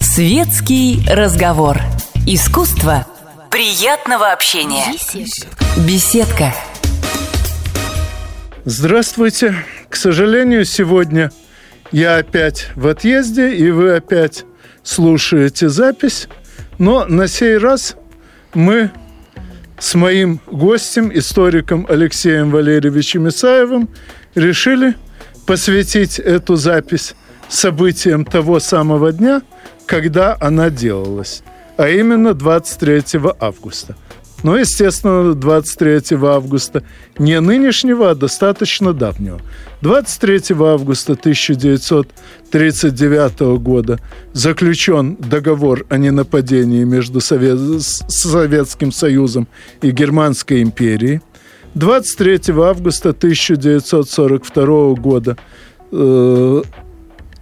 Светский разговор. Искусство приятного общения. Беседка. Здравствуйте. К сожалению, сегодня я опять в отъезде, и вы опять слушаете запись. Но на сей раз мы с моим гостем, историком Алексеем Валерьевичем Исаевым, решили посвятить эту запись событиям того самого дня, когда она делалась, а именно 23 августа – но, естественно, 23 августа не нынешнего, а достаточно давнего. 23 августа 1939 года заключен договор о ненападении между Совет... Советским Союзом и Германской империей. 23 августа 1942 года э,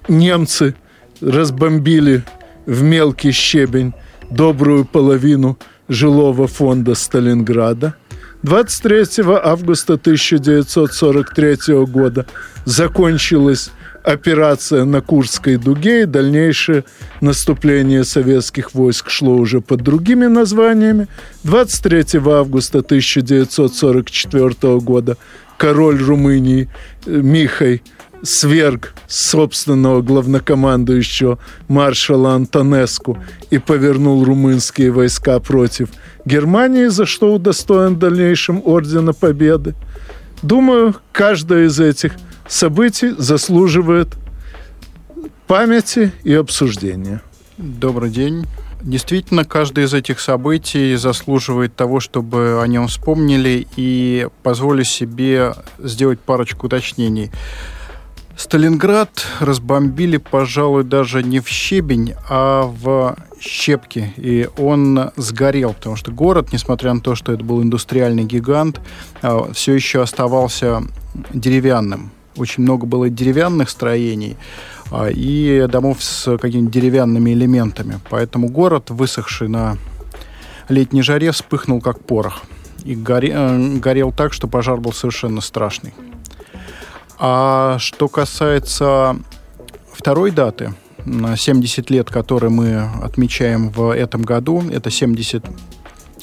немцы разбомбили в мелкий щебень добрую половину жилого фонда Сталинграда. 23 августа 1943 года закончилась операция на Курской дуге, и дальнейшее наступление советских войск шло уже под другими названиями. 23 августа 1944 года король Румынии Михай сверг собственного главнокомандующего маршала Антонеску и повернул румынские войска против Германии, за что удостоен в дальнейшем Ордена Победы. Думаю, каждое из этих событий заслуживает памяти и обсуждения. Добрый день. Действительно, каждое из этих событий заслуживает того, чтобы о нем вспомнили, и позволю себе сделать парочку уточнений. Сталинград разбомбили, пожалуй, даже не в щебень, а в щепки. И он сгорел, потому что город, несмотря на то, что это был индустриальный гигант, а, все еще оставался деревянным. Очень много было деревянных строений а, и домов с какими-то деревянными элементами. Поэтому город, высохший на летней жаре, вспыхнул как порох. И э, горел так, что пожар был совершенно страшный. А что касается второй даты, 70 лет, которые мы отмечаем в этом году, это 70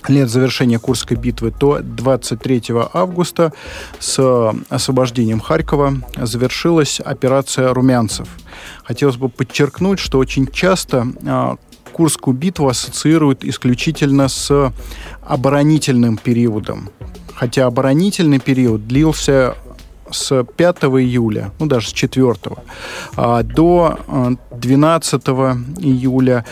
лет завершения Курской битвы, то 23 августа с освобождением Харькова завершилась операция «Румянцев». Хотелось бы подчеркнуть, что очень часто а, Курскую битву ассоциируют исключительно с оборонительным периодом. Хотя оборонительный период длился с 5 июля, ну даже с 4 а, до 12 а, июля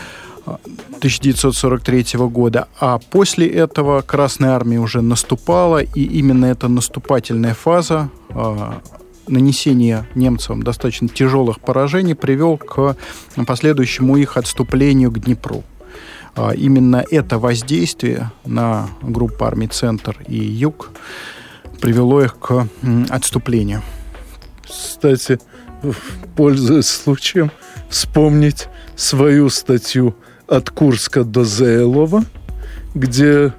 1943 года. А после этого Красная Армия уже наступала, и именно эта наступательная фаза а, нанесения немцам достаточно тяжелых поражений привел к последующему их отступлению к Днепру. Именно это воздействие на группу армий «Центр» и «Юг» привело их к отступлению. Кстати, пользуясь случаем, вспомнить свою статью «От Курска до Зейлова», где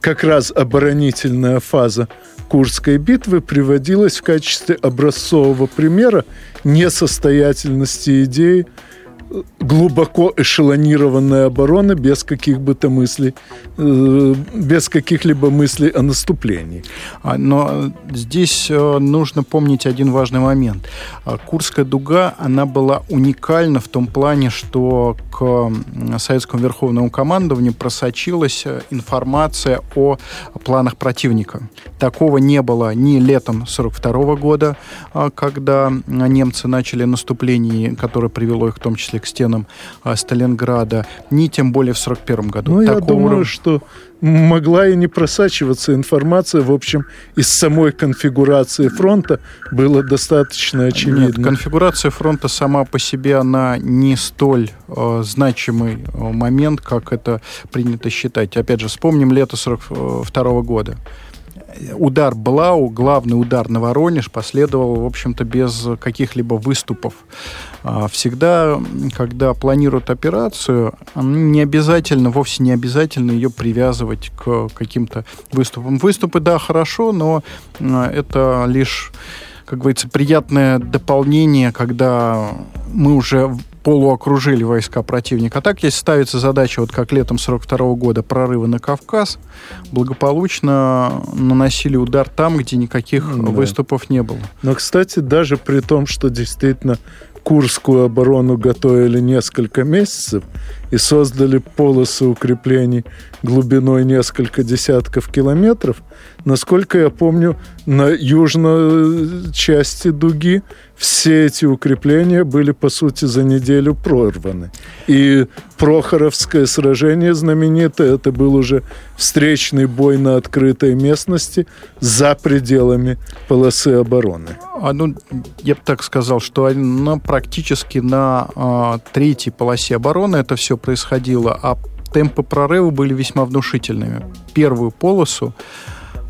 как раз оборонительная фаза Курской битвы приводилась в качестве образцового примера несостоятельности идеи глубоко эшелонированная оборона без каких бы то мыслей, э, без каких-либо мыслей о наступлении. А, но здесь э, нужно помнить один важный момент. А, Курская дуга, она была уникальна в том плане, что к советскому верховному командованию просочилась э, информация о планах противника. Такого не было ни летом 42 года, а, когда немцы начали наступление, которое привело их в том числе числе к стенам а, Сталинграда, ни тем более в 1941 году. Ну, я думаю, уровня... что могла и не просачиваться информация, в общем, из самой конфигурации фронта было достаточно очевидно. Нет, конфигурация фронта сама по себе, она не столь э, значимый э, момент, как это принято считать. Опять же, вспомним лето 42 года удар Блау, главный удар на Воронеж, последовал, в общем-то, без каких-либо выступов. А, всегда, когда планируют операцию, не обязательно, вовсе не обязательно ее привязывать к каким-то выступам. Выступы, да, хорошо, но это лишь как говорится, приятное дополнение, когда мы уже полуокружили войска противника. А так, если ставится задача, вот как летом 42 года, прорыва на Кавказ, благополучно наносили удар там, где никаких да. выступов не было. Но, кстати, даже при том, что действительно Курскую оборону готовили несколько месяцев и создали полосы укреплений глубиной несколько десятков километров. Насколько я помню, на южной части дуги все эти укрепления были, по сути, за неделю прорваны. И Прохоровское сражение знаменитое, это был уже встречный бой на открытой местности за пределами полосы обороны. А, ну, я бы так сказал, что на, практически на а, третьей полосе обороны это все происходило, а темпы прорыва были весьма внушительными. Первую полосу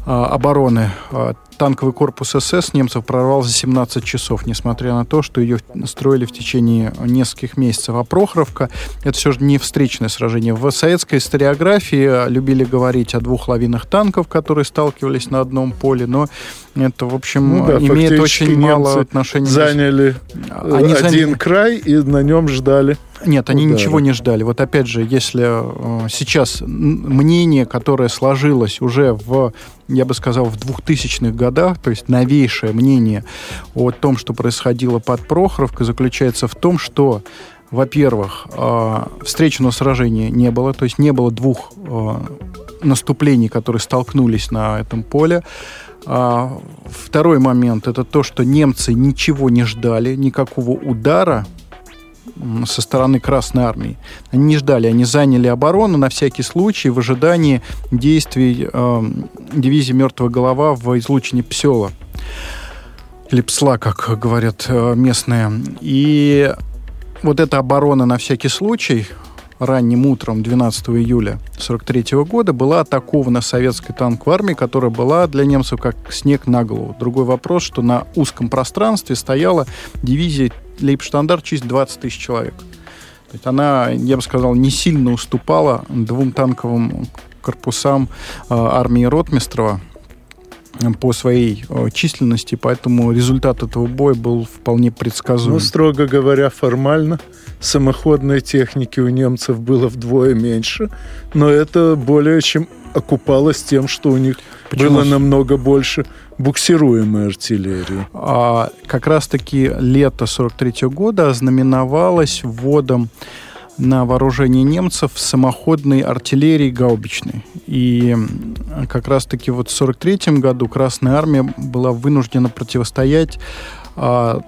а, обороны а, танковый корпус СС немцев прорвал за 17 часов, несмотря на то, что ее строили в течение нескольких месяцев. А Прохоровка — это все же не встречное сражение. В советской историографии любили говорить о двух лавинах танков, которые сталкивались на одном поле, но это, в общем, ну, да, имеет очень мало отношения. Заняли Они один заняли... край и на нем ждали нет, они удара. ничего не ждали. Вот опять же, если э, сейчас мнение, которое сложилось уже в, я бы сказал, в 2000-х годах, то есть новейшее мнение о том, что происходило под Прохоровкой, заключается в том, что во-первых, э, встречного сражения не было, то есть не было двух э, наступлений, которые столкнулись на этом поле. А второй момент это то, что немцы ничего не ждали, никакого удара со стороны Красной Армии. Они не ждали, они заняли оборону на всякий случай в ожидании действий э, дивизии «Мертвая голова» в излучине Псела. Или Псла, как говорят э, местные. И вот эта оборона на всякий случай ранним утром 12 июля 1943 года была атакована советской танковой армией, которая была для немцев как снег на голову. Другой вопрос, что на узком пространстве стояла дивизия Лейбштандарт честь 20 тысяч человек. То есть она, я бы сказал, не сильно уступала двум танковым корпусам э, армии Ротмистрова по своей э, численности, поэтому результат этого боя был вполне предсказуем. Ну, строго говоря, формально самоходной техники у немцев было вдвое меньше, но это более чем окупалось тем, что у них Почему? было намного больше буксируемой артиллерии. А, как раз-таки лето 43 -го года ознаменовалось вводом на вооружение немцев самоходной артиллерии гаубичной. И как раз-таки вот в 43 году Красная Армия была вынуждена противостоять а,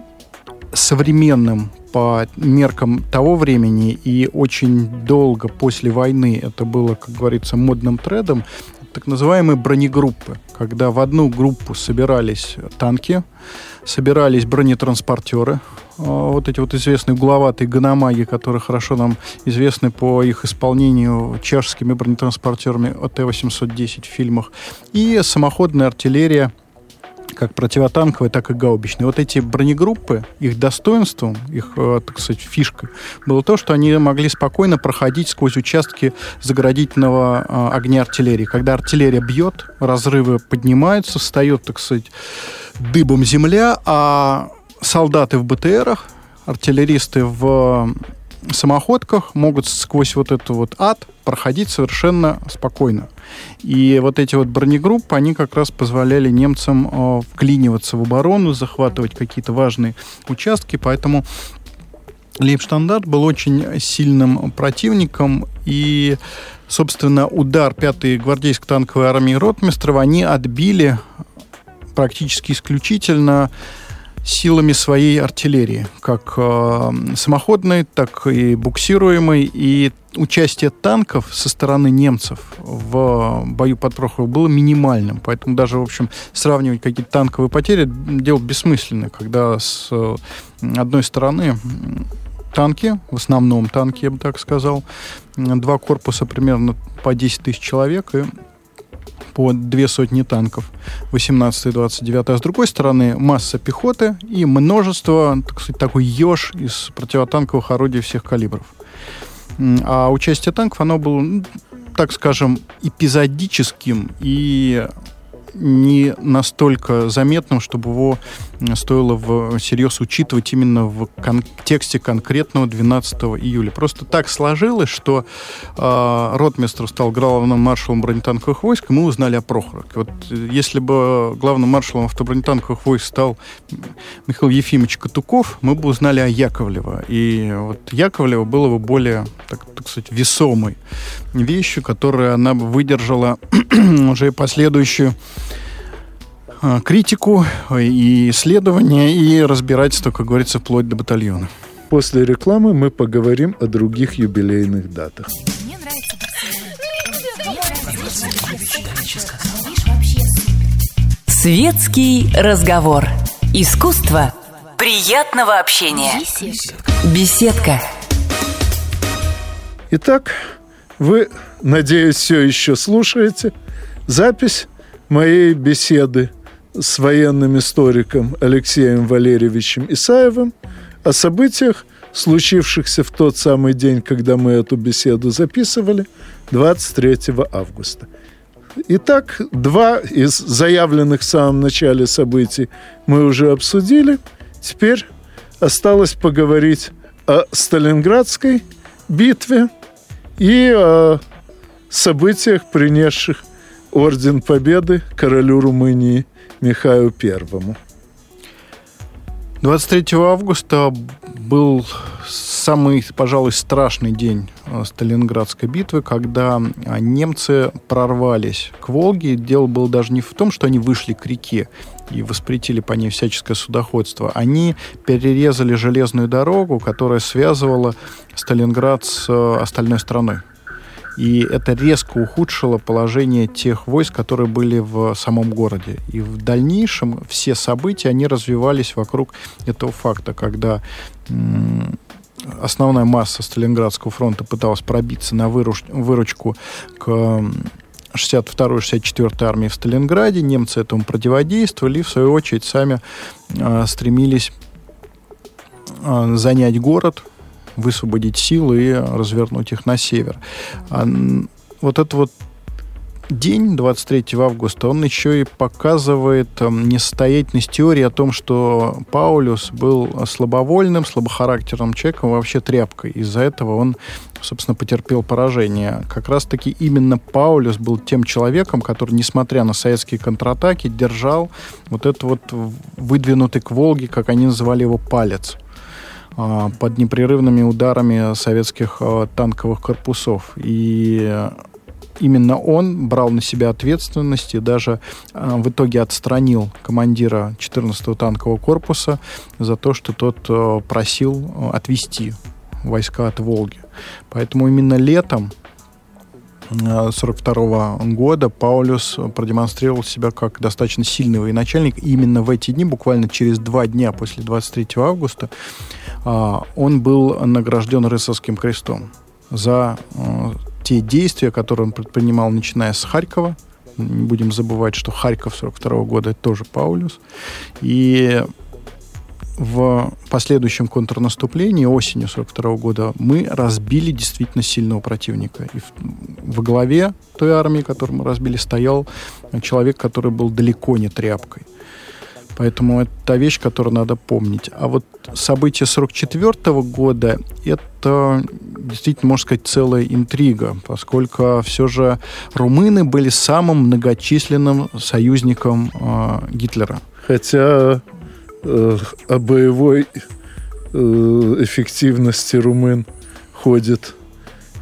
современным по меркам того времени и очень долго после войны это было, как говорится, модным трендом, так называемые бронегруппы, когда в одну группу собирались танки, собирались бронетранспортеры, а, вот эти вот известные угловатые ганамаги, которые хорошо нам известны по их исполнению чешскими бронетранспортерами ОТ-810 в фильмах, и самоходная артиллерия – как противотанковые, так и гаубичные. Вот эти бронегруппы, их достоинством, их, э, так сказать, фишкой было то, что они могли спокойно проходить сквозь участки заградительного э, огня артиллерии. Когда артиллерия бьет, разрывы поднимаются, встает, так сказать, дыбом земля, а солдаты в БТРах, артиллеристы в самоходках могут сквозь вот эту вот ад проходить совершенно спокойно. И вот эти вот бронегруппы, они как раз позволяли немцам э, вклиниваться в оборону, захватывать какие-то важные участки, поэтому Лейбштандарт был очень сильным противником, и, собственно, удар 5-й гвардейской танковой армии Ротмистрова они отбили практически исключительно силами своей артиллерии, как э, самоходной, так и буксируемой. И участие танков со стороны немцев в бою под Прохоровым было минимальным. Поэтому даже, в общем, сравнивать какие-то танковые потери дело бессмысленно, когда с э, одной стороны танки, в основном танки, я бы так сказал, два корпуса примерно по 10 тысяч человек, и по две сотни танков 18 и 29 а с другой стороны масса пехоты и множество, так сказать, такой еж из противотанковых орудий всех калибров. А участие танков, оно было, ну, так скажем, эпизодическим и не настолько заметным, чтобы его стоило всерьез учитывать именно в контексте конкретного 12 июля. Просто так сложилось, что э, ротмистр стал главным маршалом бронетанковых войск, и мы узнали о Прохоровке. Вот если бы главным маршалом автобронетанковых войск стал Михаил Ефимович Катуков, мы бы узнали о Яковлево. И вот Яковлево было бы более, так, так сказать, весомой вещью, которая она бы выдержала уже последующую а, критику и исследования, и разбирательство, как говорится, вплоть до батальона. После рекламы мы поговорим о других юбилейных датах. Светский разговор. Искусство приятного общения. Беседка. Итак, вы, надеюсь, все еще слушаете запись моей беседы с военным историком Алексеем Валерьевичем Исаевым о событиях, случившихся в тот самый день, когда мы эту беседу записывали, 23 августа. Итак, два из заявленных в самом начале событий мы уже обсудили. Теперь осталось поговорить о Сталинградской битве и о событиях, принесших Орден Победы королю Румынии Михаю Первому. 23 августа был самый, пожалуй, страшный день э, Сталинградской битвы, когда а, немцы прорвались к Волге. Дело было даже не в том, что они вышли к реке и воспретили по ней всяческое судоходство. Они перерезали железную дорогу, которая связывала Сталинград с э, остальной страной. И это резко ухудшило положение тех войск, которые были в самом городе. И в дальнейшем все события, они развивались вокруг этого факта, когда основная масса Сталинградского фронта пыталась пробиться на выруч выручку к 62-64 армии в Сталинграде. Немцы этому противодействовали и, в свою очередь, сами э, стремились э, занять город, высвободить силы и развернуть их на север. А вот это вот день, 23 августа, он еще и показывает э, несостоятельность теории о том, что Паулюс был слабовольным, слабохарактерным человеком, вообще тряпкой. Из-за этого он, собственно, потерпел поражение. Как раз-таки именно Паулюс был тем человеком, который, несмотря на советские контратаки, держал вот этот вот выдвинутый к Волге, как они называли его, палец. А, под непрерывными ударами советских а, танковых корпусов. И именно он брал на себя ответственность и даже а, в итоге отстранил командира 14-го танкового корпуса за то, что тот просил отвести войска от Волги. Поэтому именно летом 1942 года Паулюс продемонстрировал себя как достаточно сильный военачальник. И именно в эти дни, буквально через два дня после 23 августа, он был награжден рыцарским крестом за а, те действия, которые он предпринимал, начиная с Харькова. Не будем забывать, что Харьков 42 года это тоже Паулюс. И в последующем контрнаступлении осенью 42 года мы разбили действительно сильного противника. И в, во главе той армии, которую мы разбили, стоял человек, который был далеко не тряпкой. Поэтому это та вещь, которую надо помнить. А вот события 44 года — это действительно, можно сказать, целая интрига, поскольку все же румыны были самым многочисленным союзником э, Гитлера. Хотя э, о боевой э, эффективности румын ходит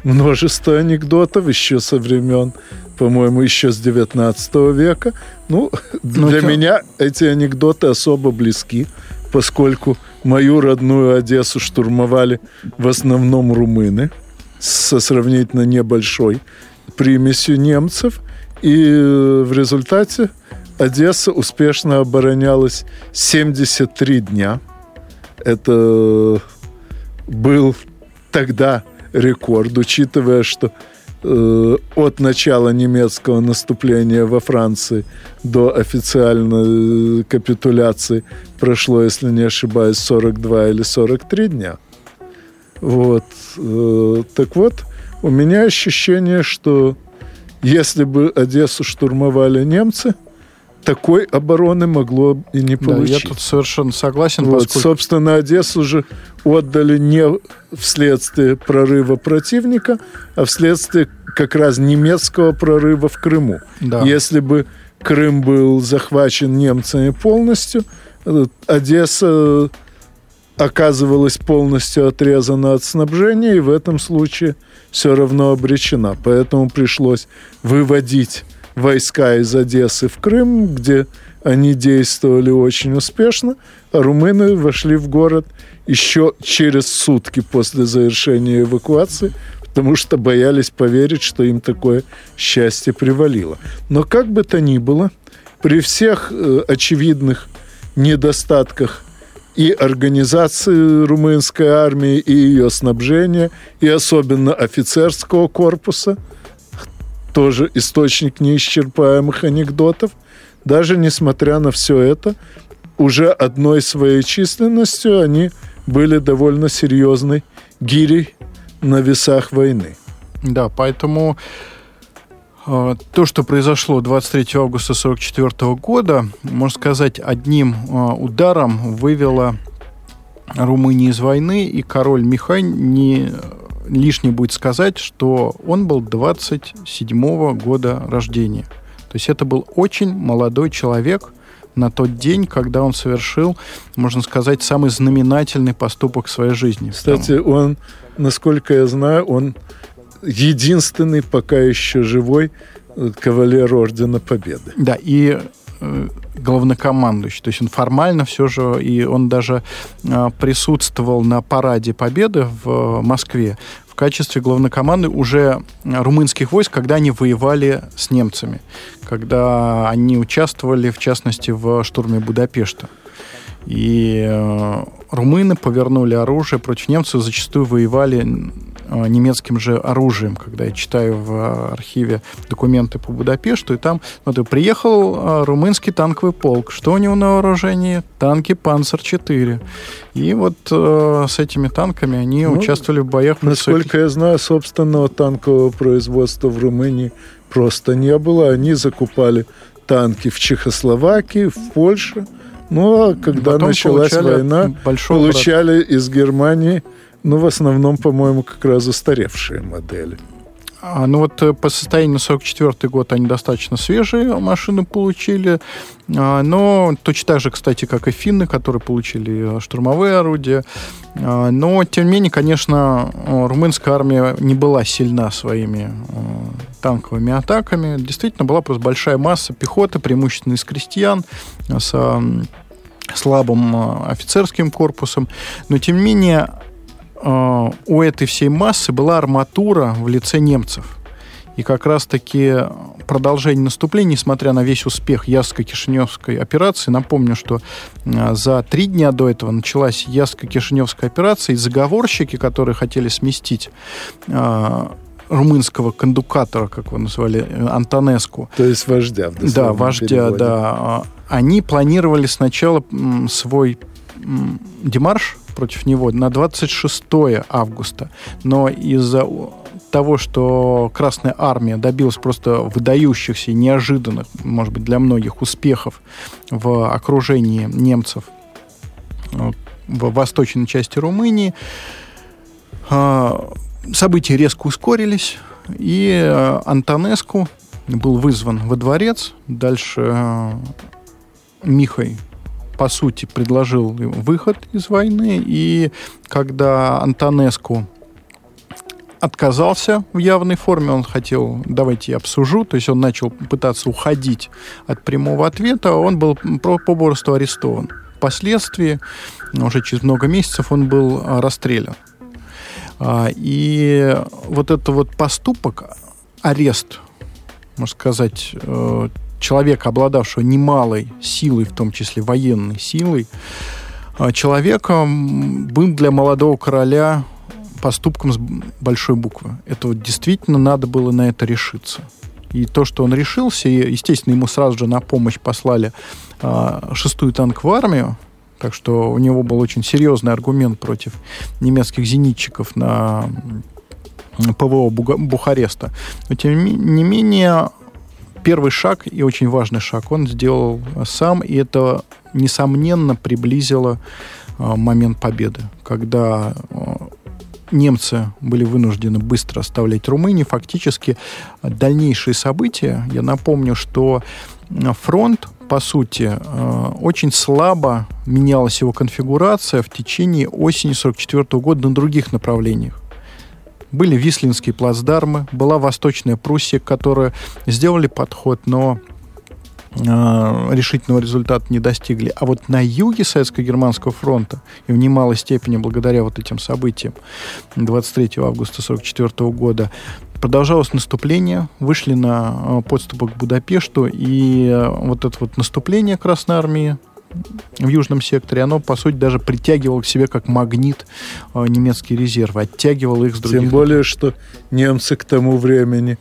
множество анекдотов еще со времен по-моему, еще с 19 века. Ну, ну для чё? меня эти анекдоты особо близки, поскольку мою родную Одессу штурмовали в основном румыны со сравнительно небольшой примесью немцев. И в результате Одесса успешно оборонялась 73 дня. Это был тогда рекорд, учитывая, что Э, от начала немецкого наступления во Франции до официальной капитуляции прошло, если не ошибаюсь, 42 или 43 дня. Вот. Э, так вот, у меня ощущение, что если бы Одессу штурмовали немцы, такой обороны могло и не получить. Да, я тут совершенно согласен. Вот, поскольку... Собственно, Одессу же отдали не вследствие прорыва противника, а вследствие как раз немецкого прорыва в Крыму. Да. Если бы Крым был захвачен немцами полностью, э, Одесса оказывалась полностью отрезана от снабжения, и в этом случае все равно обречена. Поэтому пришлось выводить войска из Одессы в Крым, где они действовали очень успешно, а румыны вошли в город еще через сутки после завершения эвакуации, потому что боялись поверить, что им такое счастье привалило. Но как бы то ни было, при всех э, очевидных недостатках и организации румынской армии, и ее снабжения, и особенно офицерского корпуса – тоже источник неисчерпаемых анекдотов. Даже несмотря на все это, уже одной своей численностью они были довольно серьезной гирей на весах войны. Да, поэтому э, то, что произошло 23 августа 1944 года, можно сказать, одним э, ударом вывело Румынию из войны, и король Михай не лишнее будет сказать, что он был 27-го года рождения. То есть это был очень молодой человек на тот день, когда он совершил, можно сказать, самый знаменательный поступок в своей жизни. Кстати, он, насколько я знаю, он единственный пока еще живой э, кавалер Ордена Победы. Да, и главнокомандующий. То есть он формально все же, и он даже э, присутствовал на параде Победы в Москве в качестве главнокоманды уже румынских войск, когда они воевали с немцами, когда они участвовали, в частности, в штурме Будапешта. И э, румыны повернули оружие против немцев, зачастую воевали э, немецким же оружием, когда я читаю в архиве документы по Будапешту, и там смотрю, приехал э, румынский танковый полк. Что у него на вооружении? Танки «Панцер-4». И вот э, с этими танками они ну, участвовали в боях. Насколько своих... я знаю, собственного танкового производства в Румынии просто не было. Они закупали танки в Чехословакии, в Польше – ну, а когда Потом началась война, получали брат. из Германии, ну, в основном, по-моему, как раз устаревшие модели. А, ну вот э, по состоянию на 44 год они достаточно свежие машины получили, а, но точно так же, кстати, как и финны, которые получили э, штурмовые орудия. А, но, тем не менее, конечно, румынская армия не была сильна своими э, танковыми атаками. Действительно, была просто большая масса пехоты, преимущественно из крестьян, с слабым офицерским корпусом. Но, тем не менее, Э, у этой всей массы была арматура в лице немцев. И как раз-таки продолжение наступления, несмотря на весь успех Яско-Кишиневской операции, напомню, что э, за три дня до этого началась Яско-Кишиневская операция, и заговорщики, которые хотели сместить э, румынского кондукатора, как его назвали, Антонеску. То есть вождя. Да, вождя, переводе. да. Они планировали сначала свой демарш против него на 26 августа. Но из-за того, что Красная Армия добилась просто выдающихся, неожиданных, может быть, для многих успехов в окружении немцев в восточной части Румынии, а, события резко ускорились, и а, Антонеску был вызван во дворец. Дальше Михай по сути, предложил выход из войны, и когда Антонеску отказался в явной форме, он хотел, давайте я обсужу, то есть он начал пытаться уходить от прямого ответа, он был попросту арестован. Впоследствии, уже через много месяцев, он был а, расстрелян. А, и вот этот вот поступок, арест, можно сказать, э, человека, обладавшего немалой силой, в том числе военной силой, а, человеком был для молодого короля поступком с большой буквы. Это вот действительно надо было на это решиться. И то, что он решился, и, естественно, ему сразу же на помощь послали а, шестую танковую армию, так что у него был очень серьезный аргумент против немецких зенитчиков на ПВО Бухареста. Но, тем не менее, первый шаг и очень важный шаг он сделал сам, и это, несомненно, приблизило момент победы, когда немцы были вынуждены быстро оставлять Румынию. Фактически дальнейшие события, я напомню, что фронт, по сути, очень слабо менялась его конфигурация в течение осени 1944 года на других направлениях. Были Вислинские плацдармы, была Восточная Пруссия, которая сделали подход, но Э, решительного результата не достигли. А вот на юге Советско-Германского фронта, и в немалой степени благодаря вот этим событиям 23 августа 1944 года, продолжалось наступление, вышли на э, подступы к Будапешту, и э, вот это вот наступление Красной Армии в южном секторе, оно, по сути, даже притягивало к себе как магнит немецкие резервы, оттягивало их с других... Тем более, что немцы к тому времени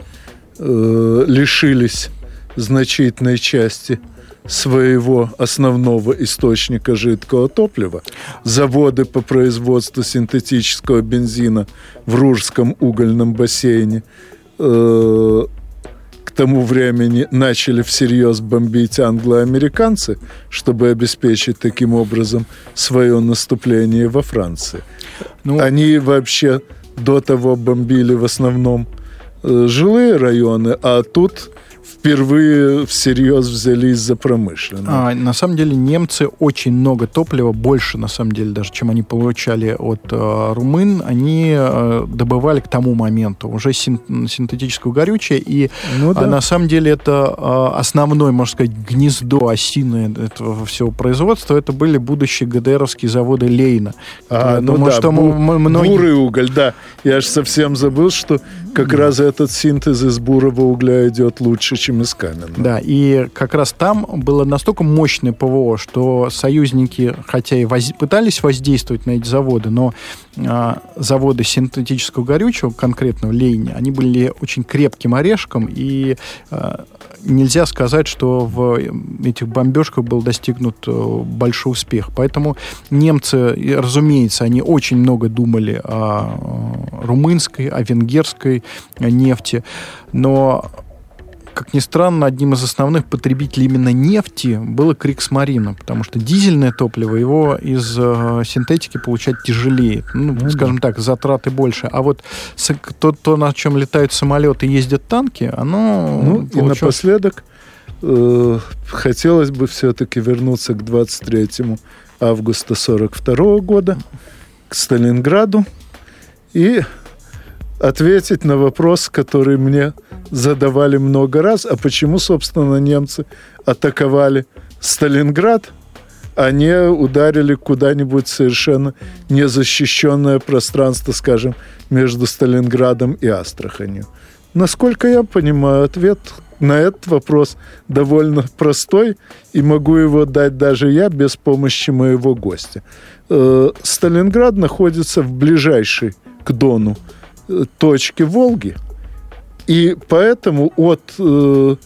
э, лишились значительной части своего основного источника жидкого топлива. Заводы по производству синтетического бензина в Ружском угольном бассейне э, тому времени начали всерьез бомбить англо-американцы, чтобы обеспечить таким образом свое наступление во Франции. Ну, Они вообще до того бомбили в основном э, жилые районы, а тут впервые всерьез взялись за промышленность. А, на самом деле немцы очень много топлива, больше на самом деле даже, чем они получали от э, румын, они э, добывали к тому моменту уже син, синтетическое горючее, и ну, да. э, на самом деле это э, основное, можно сказать, гнездо осины этого всего производства, это были будущие ГДРовские заводы Лейна. А, ну думаю, да, что бу- многие... бурый уголь, да. Я же совсем забыл, что как да. раз этот синтез из бурого угля идет лучше, чем из каменного. Да, и как раз там было настолько мощное ПВО, что союзники, хотя и воз... пытались воздействовать на эти заводы, но заводы синтетического горючего, конкретно в Лейне, они были очень крепким орешком, и э, нельзя сказать, что в этих бомбежках был достигнут э, большой успех. Поэтому немцы, разумеется, они очень много думали о э, румынской, о венгерской нефти, но как ни странно, одним из основных потребителей именно нефти было Криксмарина, потому что дизельное топливо его из э, синтетики получать тяжелее. Ну, ну скажем так, затраты больше. А вот то, то, на чем летают самолеты и ездят танки, оно... Ну, получилось... и напоследок э, хотелось бы все-таки вернуться к 23 августа 42 года, к Сталинграду и ответить на вопрос, который мне задавали много раз, а почему, собственно, немцы атаковали Сталинград, а не ударили куда-нибудь совершенно незащищенное пространство, скажем, между Сталинградом и Астраханью. Насколько я понимаю, ответ на этот вопрос довольно простой, и могу его дать даже я без помощи моего гостя. Э, Сталинград находится в ближайшей к Дону точки Волги, и поэтому от э,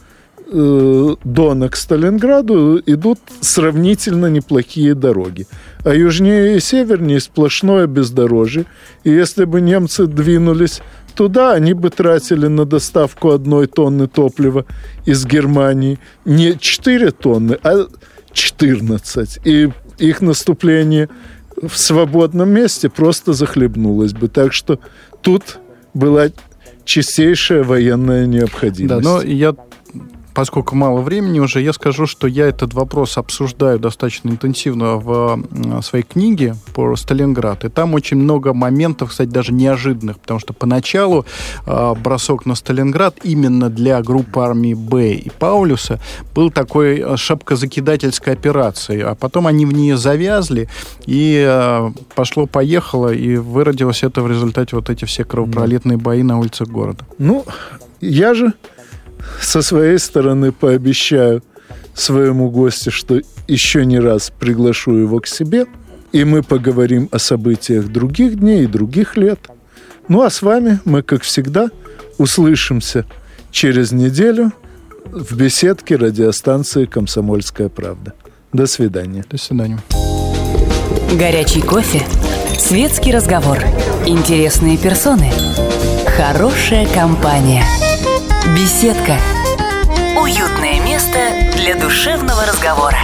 э, Дона к Сталинграду идут сравнительно неплохие дороги. А южнее и севернее сплошное бездорожье. И если бы немцы двинулись туда, они бы тратили на доставку одной тонны топлива из Германии не 4 тонны, а 14. И их наступление в свободном месте просто захлебнулось бы. Так что тут была чистейшая военная необходимость. Да, но я поскольку мало времени уже, я скажу, что я этот вопрос обсуждаю достаточно интенсивно в своей книге по Сталинград. И там очень много моментов, кстати, даже неожиданных, потому что поначалу э, бросок на Сталинград именно для группы армии Б и Паулюса был такой а, шапкозакидательской операцией, а потом они в нее завязли, и э, пошло-поехало, и выродилось это в результате вот эти все кровопролитные бои на улицах города. Ну, я же со своей стороны пообещаю своему гостю, что еще не раз приглашу его к себе, и мы поговорим о событиях других дней и других лет. Ну а с вами мы, как всегда, услышимся через неделю в беседке радиостанции «Комсомольская правда». До свидания. До свидания. Горячий кофе, светский разговор, интересные персоны, хорошая компания – Беседка. Уютное место для душевного разговора.